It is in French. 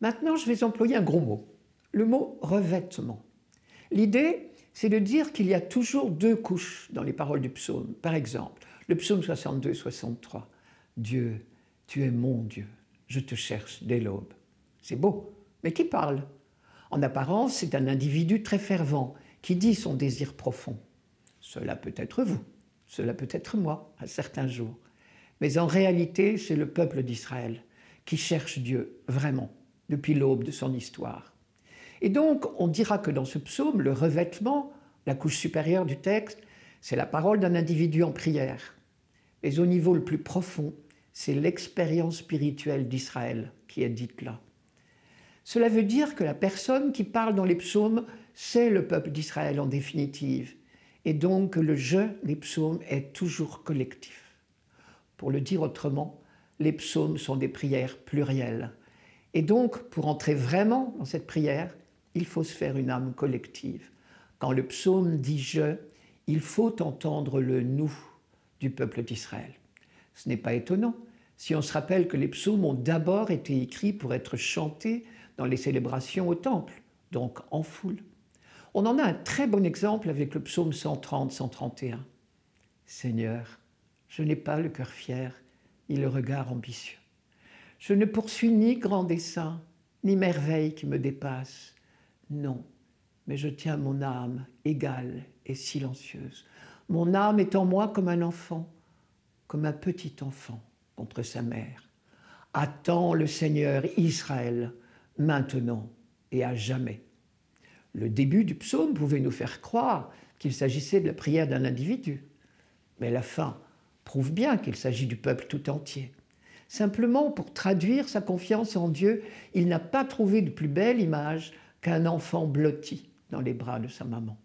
Maintenant, je vais employer un gros mot, le mot revêtement. L'idée, c'est de dire qu'il y a toujours deux couches dans les paroles du psaume. Par exemple, le psaume 62-63. Dieu, tu es mon Dieu, je te cherche dès l'aube. C'est beau, mais qui parle? En apparence, c'est un individu très fervent qui dit son désir profond. Cela peut être vous, cela peut être moi, à certains jours. Mais en réalité, c'est le peuple d'Israël qui cherche Dieu vraiment depuis l'aube de son histoire. Et donc, on dira que dans ce psaume, le revêtement, la couche supérieure du texte, c'est la parole d'un individu en prière. Mais au niveau le plus profond, c'est l'expérience spirituelle d'Israël qui est dite là. Cela veut dire que la personne qui parle dans les psaumes, c'est le peuple d'Israël en définitive, et donc que le je des psaumes est toujours collectif. Pour le dire autrement, les psaumes sont des prières plurielles. Et donc, pour entrer vraiment dans cette prière, il faut se faire une âme collective. Quand le psaume dit je, il faut entendre le nous du peuple d'Israël. Ce n'est pas étonnant si on se rappelle que les psaumes ont d'abord été écrits pour être chantés dans les célébrations au temple, donc en foule. On en a un très bon exemple avec le psaume 130-131. Seigneur, je n'ai pas le cœur fier ni le regard ambitieux. Je ne poursuis ni grand dessein, ni merveille qui me dépasse. Non, mais je tiens mon âme égale et silencieuse. Mon âme est en moi comme un enfant, comme un petit enfant contre sa mère. Attends le Seigneur Israël, maintenant et à jamais. Le début du psaume pouvait nous faire croire qu'il s'agissait de la prière d'un individu, mais la fin prouve bien qu'il s'agit du peuple tout entier. Simplement, pour traduire sa confiance en Dieu, il n'a pas trouvé de plus belle image qu'un enfant blotti dans les bras de sa maman.